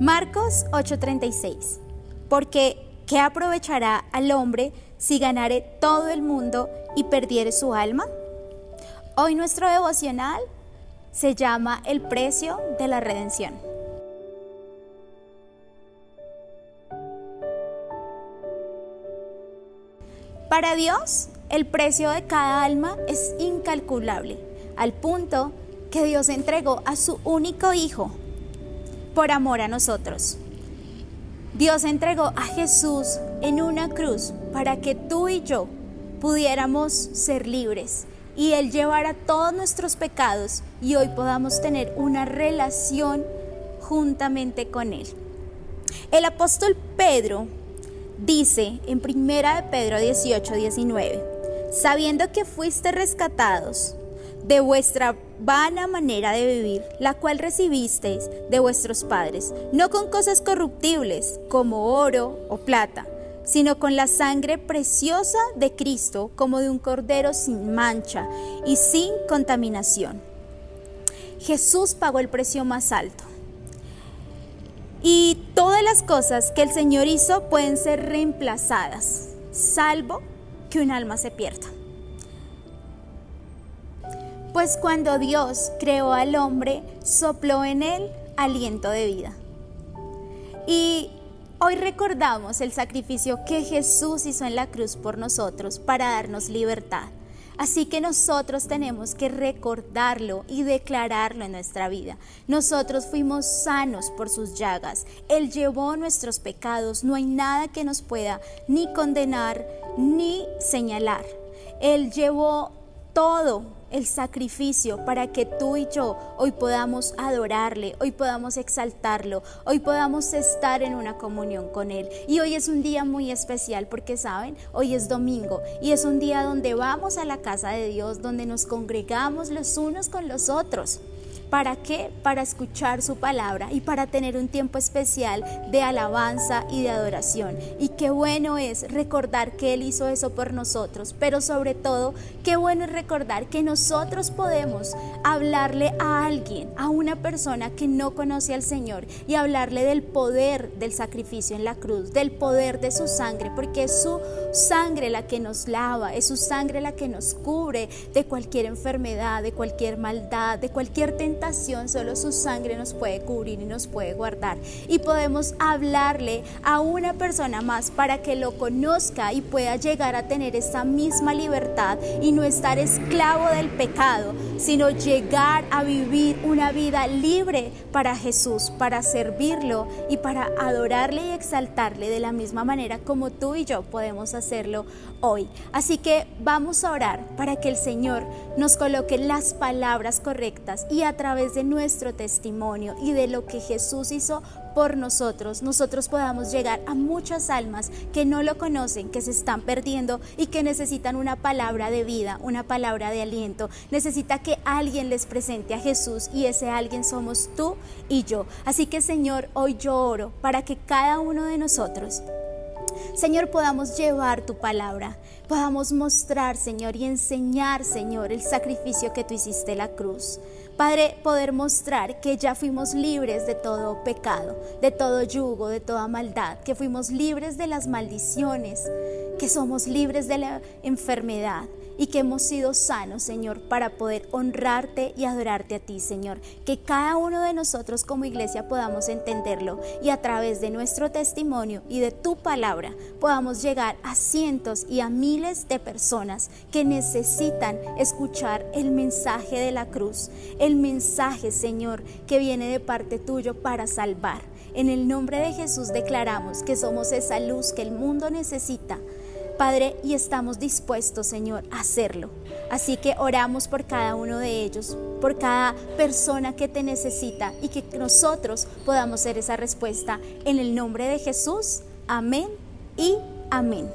Marcos 8:36. Porque ¿qué aprovechará al hombre si ganare todo el mundo y perdiere su alma? Hoy nuestro devocional se llama El precio de la redención. Para Dios, el precio de cada alma es incalculable, al punto que Dios entregó a su único Hijo por amor a nosotros. Dios entregó a Jesús en una cruz para que tú y yo pudiéramos ser libres y Él llevara todos nuestros pecados y hoy podamos tener una relación juntamente con Él. El apóstol Pedro dice en primera de Pedro 18, 19, sabiendo que fuiste rescatados de vuestra vana manera de vivir, la cual recibisteis de vuestros padres, no con cosas corruptibles como oro o plata, sino con la sangre preciosa de Cristo como de un cordero sin mancha y sin contaminación. Jesús pagó el precio más alto. Y todas las cosas que el Señor hizo pueden ser reemplazadas, salvo que un alma se pierda. Pues cuando Dios creó al hombre, sopló en él aliento de vida. Y hoy recordamos el sacrificio que Jesús hizo en la cruz por nosotros para darnos libertad. Así que nosotros tenemos que recordarlo y declararlo en nuestra vida. Nosotros fuimos sanos por sus llagas. Él llevó nuestros pecados. No hay nada que nos pueda ni condenar ni señalar. Él llevó todo el sacrificio para que tú y yo hoy podamos adorarle, hoy podamos exaltarlo, hoy podamos estar en una comunión con Él. Y hoy es un día muy especial porque, ¿saben? Hoy es domingo y es un día donde vamos a la casa de Dios, donde nos congregamos los unos con los otros. ¿Para qué? Para escuchar su palabra y para tener un tiempo especial de alabanza y de adoración. Y qué bueno es recordar que Él hizo eso por nosotros, pero sobre todo, qué bueno es recordar que nosotros podemos hablarle a alguien, a una persona que no conoce al Señor y hablarle del poder del sacrificio en la cruz, del poder de su sangre, porque es su sangre la que nos lava, es su sangre la que nos cubre de cualquier enfermedad, de cualquier maldad, de cualquier tentación solo su sangre nos puede cubrir y nos puede guardar. Y podemos hablarle a una persona más para que lo conozca y pueda llegar a tener esa misma libertad y no estar esclavo del pecado, sino llegar a vivir una vida libre para Jesús, para servirlo y para adorarle y exaltarle de la misma manera como tú y yo podemos hacerlo hoy. Así que vamos a orar para que el Señor nos coloque las palabras correctas y a través de nuestro testimonio y de lo que Jesús hizo por nosotros, nosotros podamos llegar a muchas almas que no lo conocen, que se están perdiendo y que necesitan una palabra de vida, una palabra de aliento. Necesita que alguien les presente a Jesús y ese alguien somos tú y yo. Así que Señor, hoy yo oro para que cada uno de nosotros Señor, podamos llevar tu palabra, podamos mostrar, Señor, y enseñar, Señor, el sacrificio que tú hiciste en la cruz. Padre, poder mostrar que ya fuimos libres de todo pecado, de todo yugo, de toda maldad, que fuimos libres de las maldiciones, que somos libres de la enfermedad y que hemos sido sanos, Señor, para poder honrarte y adorarte a ti, Señor. Que cada uno de nosotros como iglesia podamos entenderlo y a través de nuestro testimonio y de tu podamos llegar a cientos y a miles de personas que necesitan escuchar el mensaje de la cruz, el mensaje, Señor, que viene de parte tuyo para salvar. En el nombre de Jesús declaramos que somos esa luz que el mundo necesita Padre, y estamos dispuestos, Señor, a hacerlo. Así que oramos por cada uno de ellos, por cada persona que te necesita y que nosotros podamos ser esa respuesta. En el nombre de Jesús, amén y amén.